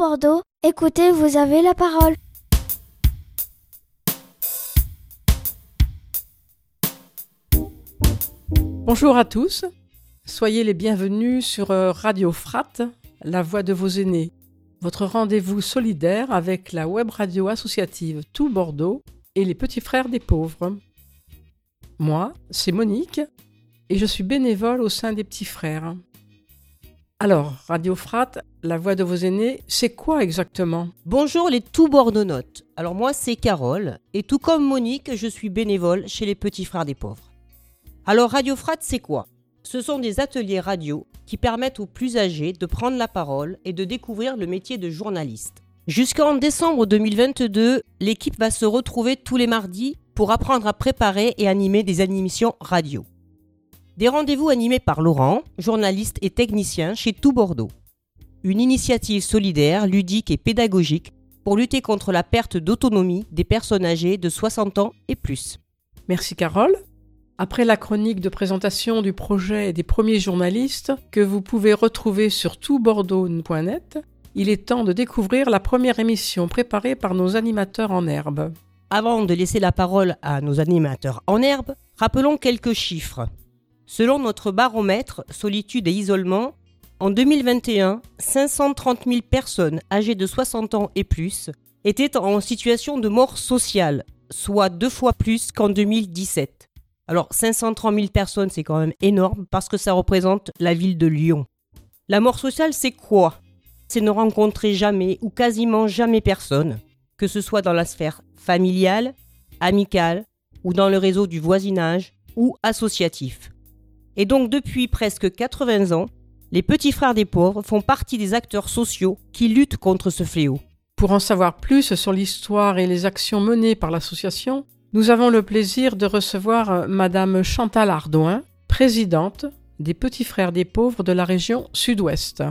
Bordeaux. Écoutez, vous avez la parole. Bonjour à tous, soyez les bienvenus sur euh, Radio Frat, la voix de vos aînés, votre rendez-vous solidaire avec la web radio associative Tout Bordeaux et les petits frères des pauvres. Moi, c'est Monique et je suis bénévole au sein des petits frères. Alors, Radio Frat, la voix de vos aînés, c'est quoi exactement? Bonjour les tout bordeauxnotes. Alors moi c'est Carole et tout comme Monique, je suis bénévole chez les petits frères des pauvres. Alors Radio Frat c'est quoi? Ce sont des ateliers radio qui permettent aux plus âgés de prendre la parole et de découvrir le métier de journaliste. Jusqu'en décembre 2022, l'équipe va se retrouver tous les mardis pour apprendre à préparer et animer des émissions radio. Des rendez-vous animés par Laurent, journaliste et technicien chez Tout Bordeaux. Une initiative solidaire, ludique et pédagogique pour lutter contre la perte d'autonomie des personnes âgées de 60 ans et plus. Merci Carole. Après la chronique de présentation du projet et des premiers journalistes que vous pouvez retrouver sur toutbordeaux.net, il est temps de découvrir la première émission préparée par nos animateurs en herbe. Avant de laisser la parole à nos animateurs en herbe, rappelons quelques chiffres. Selon notre baromètre Solitude et Isolement, en 2021, 530 000 personnes âgées de 60 ans et plus étaient en situation de mort sociale, soit deux fois plus qu'en 2017. Alors 530 000 personnes, c'est quand même énorme parce que ça représente la ville de Lyon. La mort sociale, c'est quoi? C'est ne rencontrer jamais ou quasiment jamais personne, que ce soit dans la sphère familiale, amicale ou dans le réseau du voisinage ou associatif. Et donc depuis presque 80 ans, les petits frères des pauvres font partie des acteurs sociaux qui luttent contre ce fléau. Pour en savoir plus sur l'histoire et les actions menées par l'association, nous avons le plaisir de recevoir euh, Madame Chantal Ardouin, présidente des Petits Frères des Pauvres de la région Sud-Ouest.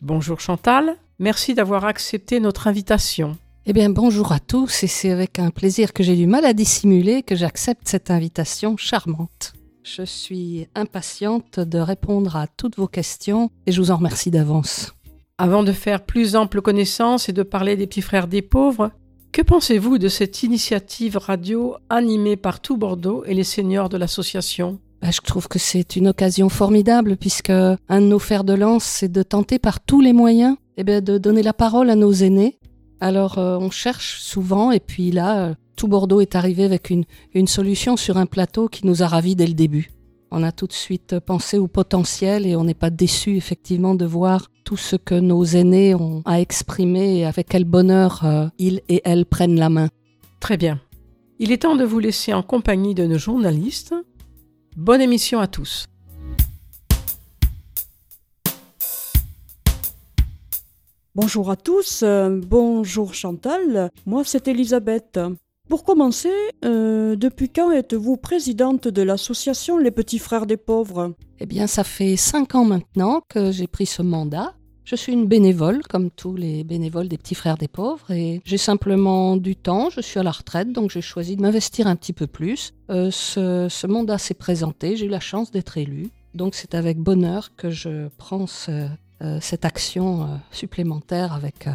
Bonjour Chantal, merci d'avoir accepté notre invitation. Eh bien, bonjour à tous, et c'est avec un plaisir que j'ai du mal à dissimuler que j'accepte cette invitation charmante. Je suis impatiente de répondre à toutes vos questions et je vous en remercie d'avance. Avant de faire plus ample connaissance et de parler des petits frères des pauvres, que pensez-vous de cette initiative radio animée par tout Bordeaux et les seniors de l'association? Bah, je trouve que c'est une occasion formidable puisque un de nos fers de lance, c'est de tenter par tous les moyens eh bien, de donner la parole à nos aînés. Alors euh, on cherche souvent et puis là, euh, tout Bordeaux est arrivé avec une, une solution sur un plateau qui nous a ravis dès le début. On a tout de suite pensé au potentiel et on n'est pas déçu effectivement de voir tout ce que nos aînés ont à exprimer et avec quel bonheur euh, ils et elles prennent la main. Très bien. Il est temps de vous laisser en compagnie de nos journalistes. Bonne émission à tous. Bonjour à tous, euh, bonjour Chantal, moi c'est Elisabeth. Pour commencer, euh, depuis quand êtes-vous présidente de l'association Les Petits Frères des Pauvres? Eh bien, ça fait cinq ans maintenant que j'ai pris ce mandat. Je suis une bénévole, comme tous les bénévoles des Petits Frères des Pauvres, et j'ai simplement du temps, je suis à la retraite, donc j'ai choisi de m'investir un petit peu plus. Euh, ce, mandat s'est présenté, j'ai eu la chance d'être élue, donc c'est avec bonheur que je prends euh, cette action supplémentaire avec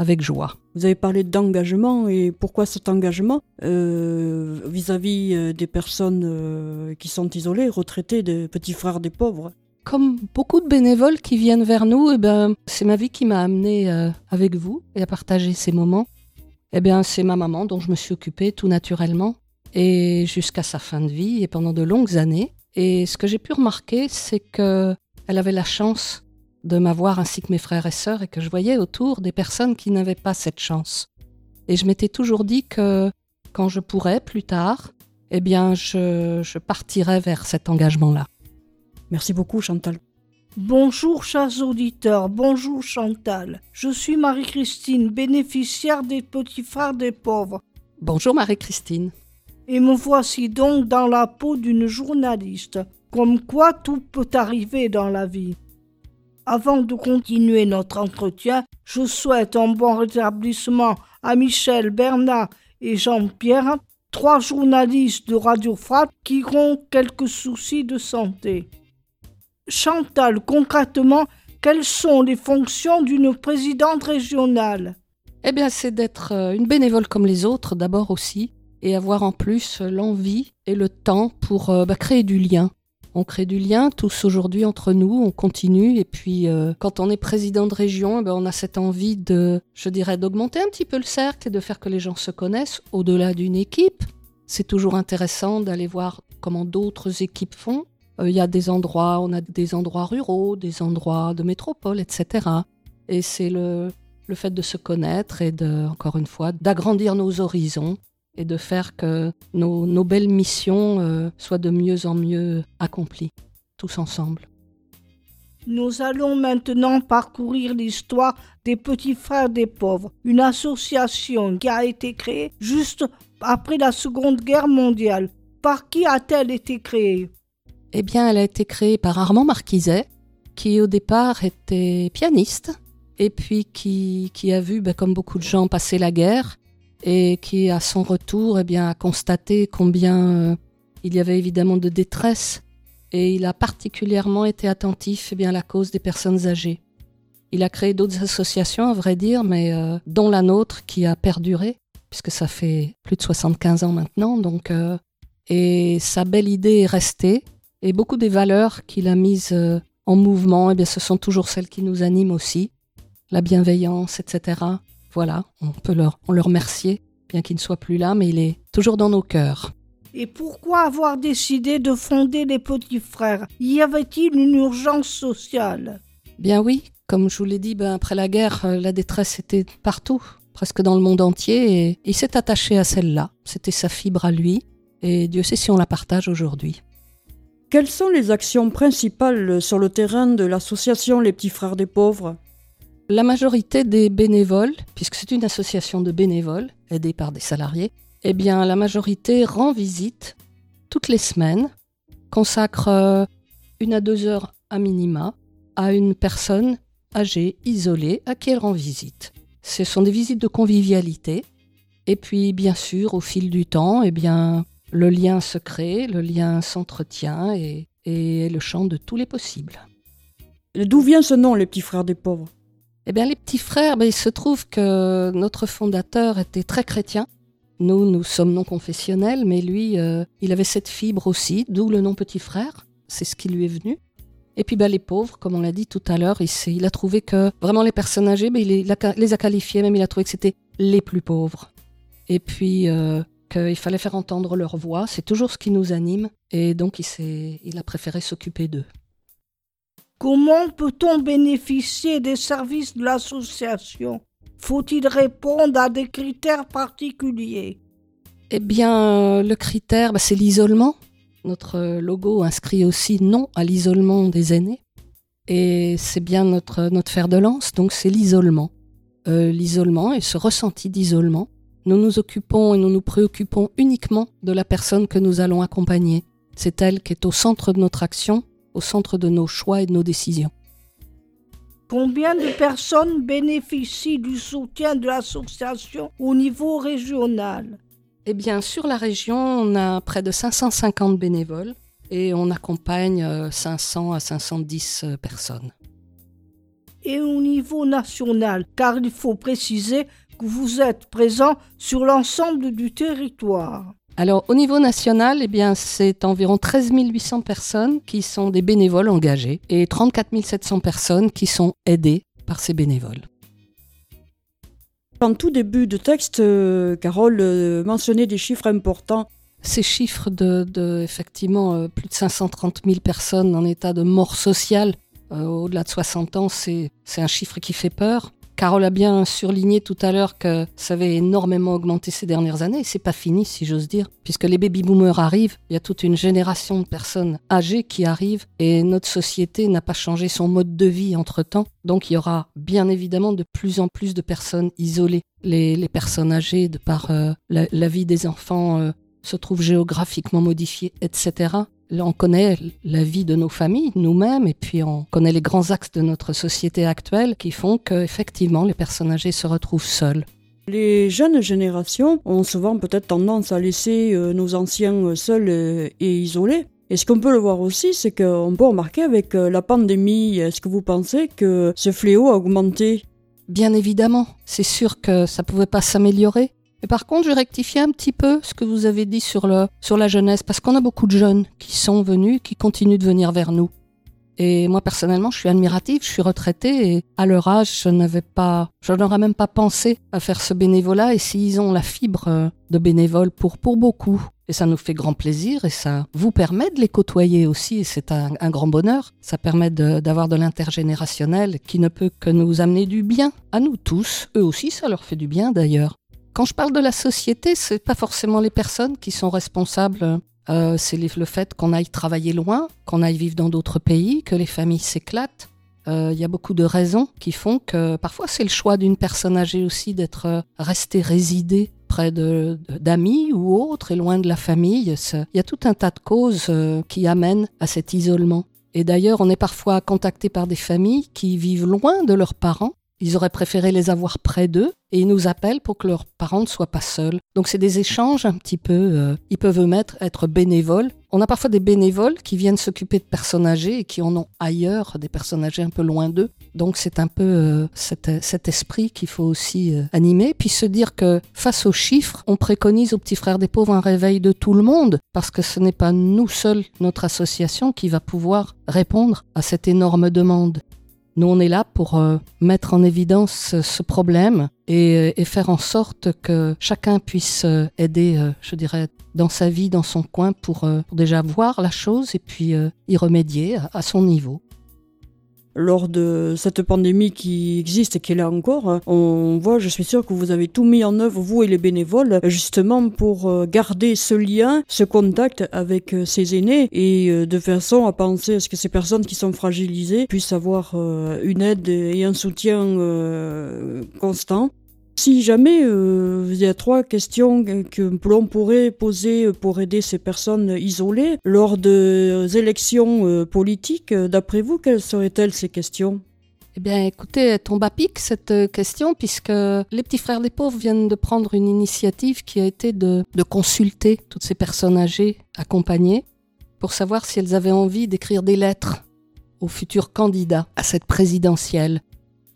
avec joie. Vous avez parlé d'engagement et pourquoi cet engagement euh, vis-à-vis euh, des personnes euh, qui sont isolées, retraitées, des petits frères des pauvres? Comme beaucoup de bénévoles qui viennent vers nous, eh ben, c'est ma vie qui m'a amené avec vous et à partager ces moments. Eh bien, c'est ma maman dont je me suis occupée tout naturellement et jusqu'à sa fin de vie et pendant de longues années. Et ce que j'ai pu remarquer, c'est que elle avait la chance de m'avoir ainsi que mes frères et sœurs et que je voyais autour des personnes qui n'avaient pas cette chance. Et je m'étais toujours dit que quand je pourrais plus tard, eh bien je, je partirais vers cet engagement-là. Merci beaucoup Chantal. Bonjour chers auditeurs, bonjour Chantal. Je suis Marie-Christine, bénéficiaire des petits frères des pauvres. Bonjour Marie-Christine. Et me voici donc dans la peau d'une journaliste. Comme quoi tout peut arriver dans la vie. Avant de continuer notre entretien, je souhaite un bon rétablissement à Michel, Bernard et Jean-Pierre, trois journalistes de Radio Frat qui ont quelques soucis de santé. Chantal, concrètement, quelles sont les fonctions d'une présidente régionale? Eh bien, c'est d'être euh, une bénévole comme les autres, d'abord aussi, et avoir en plus l'envie et le temps pour euh, bah, créer du lien. On crée du lien tous aujourd'hui entre nous, on continue et puis euh, quand on est président de région, eh ben, on a cette envie de, je dirais, d'augmenter un petit peu le cercle et de faire que les gens se connaissent au-delà d'une équipe. C'est toujours intéressant d'aller voir comment d'autres équipes font. Euh, il y a des endroits, on a des endroits ruraux, des endroits de métropole, etc. Et c'est le, le fait de se connaître et de, encore une fois, d'agrandir nos horizons et de faire que nos, belles missions euh, soient de mieux en mieux accomplies, tous ensemble. Nous allons maintenant parcourir l'histoire des petits frères des pauvres, une association qui a été créée juste après la Seconde Guerre mondiale. Par qui a-t-elle été créée? Eh bien, elle a été créée par Armand Marquiset, qui au départ était pianiste, et puis qui, qui a vu, ben, comme beaucoup de gens, passer la guerre, et qui, à son retour, eh bien, a constaté combien euh, il y avait évidemment de détresse et il a particulièrement été attentif eh bien, à la cause des personnes âgées. Il a créé d'autres associations, à vrai dire, mais euh, dont la nôtre qui a perduré, puisque ça fait plus de 75 ans maintenant. Donc, euh, et sa belle idée est restée, et beaucoup des valeurs qu'il a mises en mouvement, eh bien, ce sont toujours celles qui nous animent aussi, la bienveillance, etc. Voilà, on peut leur, on le remercier, bien qu'il ne soit plus là, mais il est toujours dans nos cœurs. Et pourquoi avoir décidé de fonder les petits frères? Y avait-il une urgence sociale? Bien oui, comme je vous l'ai dit, ben, après la guerre, euh, la détresse était partout, presque dans le monde entier, et il s'est attaché à celle-là. C'était sa fibre à lui, et Dieu sait si on la partage aujourd'hui. Quelles sont les actions principales sur le terrain de l'association Les Petits Frères des Pauvres? La majorité des bénévoles, puisque c'est une association de bénévoles aidés par des salariés, eh bien la majorité rend visite toutes les semaines, consacre euh, une à deux heures à minima à une personne âgée, isolée, à qui elle rend visite. Ce sont des visites de convivialité. Et puis, bien sûr, au fil du temps, eh bien, le lien se crée, le lien s'entretient et, et est le champ de tous les possibles. D'où vient ce nom, les petits frères des pauvres? Eh bien, les petits frères, ben, il se trouve que notre fondateur était très chrétien. Nous, nous sommes non confessionnels, mais lui, euh, il avait cette fibre aussi, d'où le nom petit frère. C'est ce qui lui est venu. Et puis ben, les pauvres, comme on l'a dit tout à l'heure, il, il, a trouvé que vraiment les personnes âgées, ben, il, les a qualifiés, même il a trouvé que c'était les plus pauvres. Et puis euh, qu'il fallait faire entendre leur voix, c'est toujours ce qui nous anime. Et donc il, il a préféré s'occuper d'eux. Comment peut-on bénéficier des services de l'association? Faut-il répondre à des critères particuliers? Eh bien, le critère, bah, c'est l'isolement. Notre logo inscrit aussi non à l'isolement des aînés. Et c'est bien notre, notre fer de lance, donc c'est l'isolement. Euh, l'isolement et ce ressenti d'isolement. Nous nous occupons et nous nous préoccupons uniquement de la personne que nous allons accompagner. C'est elle qui est au centre de notre action au centre de nos choix et de nos décisions. Combien de personnes bénéficient du soutien de l'association au niveau régional? Eh bien, sur la région, on a près de 550 bénévoles et on accompagne 500 euh, à 510 euh, personnes. Et au niveau national, car il faut préciser que vous êtes présent sur l'ensemble du territoire. Alors au niveau national, eh bien, c'est environ 13 800 personnes qui sont des bénévoles engagés et 34 700 personnes qui sont aidées par ces bénévoles. En tout début de texte, euh, Carole euh, mentionnait des chiffres importants. Ces chiffres de, effectivement euh, plus de 530 000 personnes en état de mort sociale au-delà de 60 ans, c'est un chiffre qui fait peur. Carole a bien surligné tout à l'heure que ça avait énormément augmenté ces dernières années c'est pas fini si j'ose dire, puisque les baby boomers arrivent, il y a toute une génération de personnes âgées qui arrivent et notre société n'a pas changé son mode de vie entre temps. Donc il y aura bien évidemment de plus en plus de personnes isolées. Les, personnes âgées, de par euh, la, vie des enfants, euh, se trouvent géographiquement modifiées, etc on connaît la vie de nos familles, nous-mêmes, et puis on connaît les grands axes de notre société actuelle qui font qu'effectivement les personnes âgées se retrouvent seules. Les jeunes générations ont souvent peut-être tendance à laisser euh, nos anciens seuls euh, et isolés. Et ce qu'on peut le voir aussi, c'est qu'on peut remarquer avec euh, la pandémie, est-ce que vous pensez que ce fléau a augmenté? Bien évidemment, c'est sûr que ça pouvait pas s'améliorer. Mais par contre, je rectifie un petit peu ce que vous avez dit sur, le, sur la jeunesse, parce qu'on a beaucoup de jeunes qui sont venus, qui continuent de venir vers nous. Et moi, personnellement, je suis admirative, je suis retraitée et à leur âge, je n'avais pas, je n'aurais même pas pensé à faire ce bénévolat. Et s'ils ont la fibre euh, de bénévole pour, pour beaucoup, et ça nous fait grand plaisir et ça vous permet de les côtoyer aussi et c'est un, grand bonheur. Ça permet de- d'avoir de, l'intergénérationnel qui ne peut que nous amener du bien à nous tous. Eux aussi, ça leur fait du bien d'ailleurs. Quand je parle de la société, c'est pas forcément les personnes qui sont responsables. Euh, c'est le fait qu'on aille travailler loin, qu'on aille vivre dans d'autres pays, que les familles s'éclatent. Euh, Il y a beaucoup de raisons qui font que parfois c'est le choix d'une personne âgée aussi d'être euh, restée résidée près d'amis ou autres et loin de la famille. Il y a tout un tas de causes qui amènent à cet isolement. Et d'ailleurs, on est parfois contacté par des familles qui vivent loin de leurs parents. Ils auraient préféré les avoir près d'eux et ils nous appellent pour que leurs parents ne soient pas seuls. Donc c'est des échanges un petit peu. euh, ils peuvent eux-mêmes être bénévoles. On a parfois des bénévoles qui viennent s'occuper de personnes âgées et qui en ont ailleurs, des personnes âgées un peu loin d'eux. Donc c'est un peu euh, cet, cet esprit qu'il faut aussi euh, animer. Puis se dire que face aux chiffres, on préconise aux petits frères des pauvres un réveil de tout le monde parce que ce n'est pas nous seuls, notre association, qui va pouvoir répondre à cette énorme demande. Nous, on est là pour euh, mettre en évidence ce, ce problème et, euh, et faire en sorte que chacun puisse euh, aider, euh, je dirais, dans sa vie, dans son coin, pour, euh, déjà voir la chose et puis euh, y remédier à son niveau. Lors de cette pandémie qui existe et qui est là encore, on voit, je suis sûre que vous avez tout mis en œuvre, vous et les bénévoles, justement pour euh, garder ce lien, ce contact avec euh, ces aînés et euh, de façon à penser à ce que ces personnes qui sont fragilisées puissent avoir une aide et un soutien constant. Si jamais euh, il y a trois questions que, l'on pourrait poser pour aider ces personnes isolées lors de élections euh, politiques, euh, d'après vous, quelles seraient-elles ces questions? Eh bien, écoutez, tombe à pic cette euh, question, puisque les petits frères des pauvres viennent de prendre une initiative qui a été de, de consulter toutes ces personnes âgées accompagnées pour savoir si elles avaient envie d'écrire des lettres aux futurs candidats à cette présidentielle.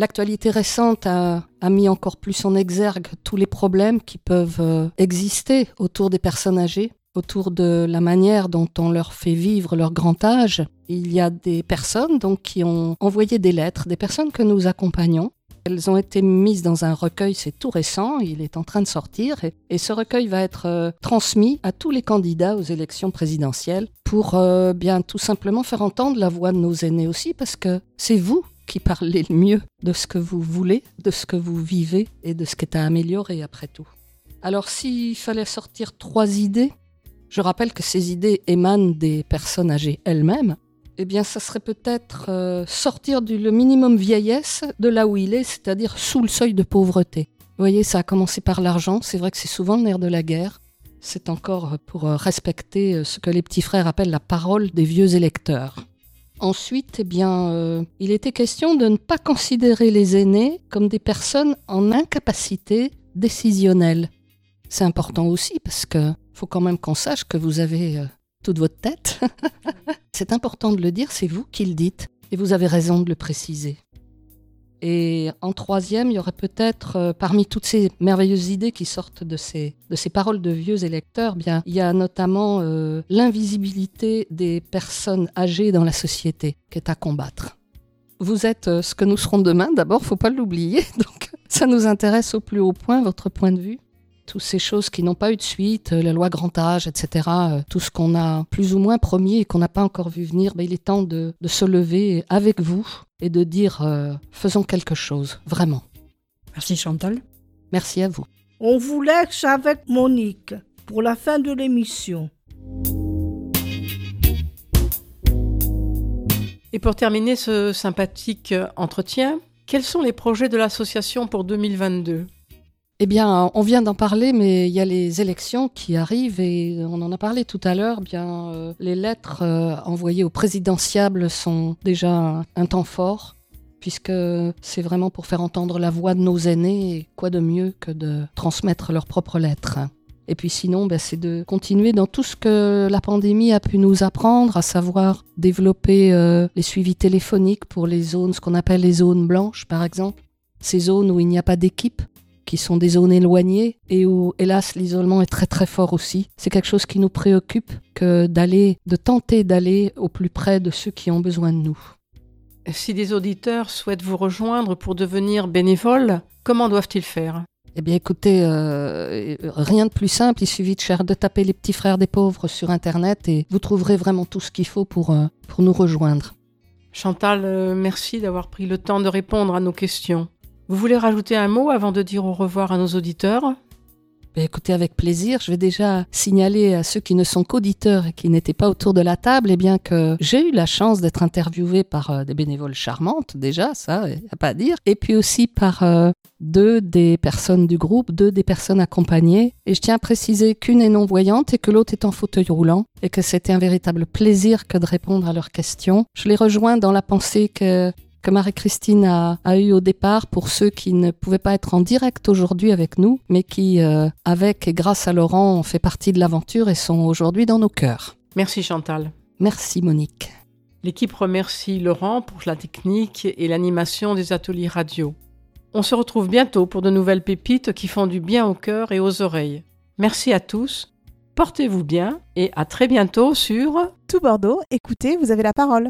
L'actualité récente a, mis encore plus en exergue tous les problèmes qui peuvent euh, exister autour des personnes âgées, autour de la manière dont on leur fait vivre leur grand âge. Il y a des personnes donc qui ont envoyé des lettres, des personnes que nous accompagnons. Elles ont été mises dans un recueil, c'est tout récent, il est en train de sortir, et, et ce recueil va être euh, transmis à tous les candidats aux élections présidentielles pour euh, bien tout simplement faire entendre la voix de nos aînés aussi, parce que c'est vous qui parlez le mieux de ce que vous voulez, de ce que vous vivez et de ce qui est à améliorer après tout. Alors s'il fallait sortir trois idées, je rappelle que ces idées émanent des personnes âgées elles-mêmes, eh bien ça serait peut-être euh, sortir du minimum vieillesse de là où il est, c'est-à-dire sous le seuil de pauvreté. Vous voyez, ça a commencé par l'argent, c'est vrai que c'est souvent le nerf de la guerre. C'est encore pour euh, respecter euh, ce que les petits frères appellent la parole des vieux électeurs. Ensuite, eh bien, euh, il était question de ne pas considérer les aînés comme des personnes en incapacité décisionnelle. C'est important aussi parce que faut quand même qu'on sache que vous avez euh, toute votre tête. c'est important de le dire, c'est vous qui le dites et vous avez raison de le préciser. Et en troisième, il y aurait peut-être, euh, parmi toutes ces merveilleuses idées qui sortent de ces, de ces paroles de vieux électeurs, bien, il y a notamment euh, l'invisibilité des personnes âgées dans la société qui est à combattre. Vous êtes euh, ce que nous serons demain, d'abord, faut pas l'oublier, donc ça nous intéresse au plus haut point, votre point de vue. Toutes ces choses qui n'ont pas eu de suite, la loi grand âge, etc., tout ce qu'on a plus ou moins promis et qu'on n'a pas encore vu venir, ben, il est temps de se lever avec vous et de dire euh, faisons quelque chose, vraiment. Merci Chantal. Merci à vous. On vous laisse avec Monique pour la fin de l'émission. Et pour terminer ce sympathique entretien, quels sont les projets de l'association pour 2022 Eh bien, on vient d'en parler, mais il y a les élections qui arrivent et on en a parlé tout à l'heure. Bien, euh, les lettres euh, envoyées au présidentiable sont déjà un, un temps fort, puisque c'est vraiment pour faire entendre la voix de nos aînés. Et quoi de mieux que de transmettre leurs propres lettres Et puis sinon, ben, c'est de continuer dans tout ce que la pandémie a pu nous apprendre, à savoir développer euh, les suivis téléphoniques pour les zones, ce qu'on appelle les zones blanches, par exemple. Ces zones où il n'y a pas d'équipe, qui sont des zones éloignées et où, hélas, l'isolement est très très fort aussi. C'est quelque chose qui nous préoccupe que d'aller, de tenter d'aller au plus près de ceux qui ont besoin de nous. Si des auditeurs souhaitent vous rejoindre pour devenir bénévoles, comment doivent-ils faire? Eh bien, écoutez, euh, rien de plus simple. Il suffit de, de taper les petits frères des pauvres sur Internet et vous trouverez vraiment tout ce qu'il faut pour, euh, pour nous rejoindre. Chantal, euh, merci d'avoir pris le temps de répondre à nos questions. Vous voulez rajouter un mot avant de dire au revoir à nos auditeurs? Ben, écoutez, avec plaisir, je vais déjà signaler à ceux qui ne sont qu'auditeurs et qui n'étaient pas autour de la table, eh bien que j'ai eu la chance d'être interviewée par euh, des bénévoles charmantes, déjà, ça, il n'y a pas à dire, et puis aussi par euh, deux des personnes du groupe, deux des personnes accompagnées. Et je tiens à préciser qu'une est non-voyante et que l'autre est en fauteuil roulant, et que c'était un véritable plaisir que de répondre à leurs questions. Je les rejoins dans la pensée que que Marie-Christine a, eu au départ pour ceux qui ne pouvaient pas être en direct aujourd'hui avec nous, mais qui, euh, avec et grâce à Laurent, ont fait partie de l'aventure et sont aujourd'hui dans nos cœurs. Merci Chantal. Merci Monique. L'équipe remercie Laurent pour la technique et l'animation des ateliers radio. On se retrouve bientôt pour de nouvelles pépites qui font du bien au cœur et aux oreilles. Merci à tous, portez-vous bien et à très bientôt sur Tout Bordeaux, écoutez, vous avez la parole.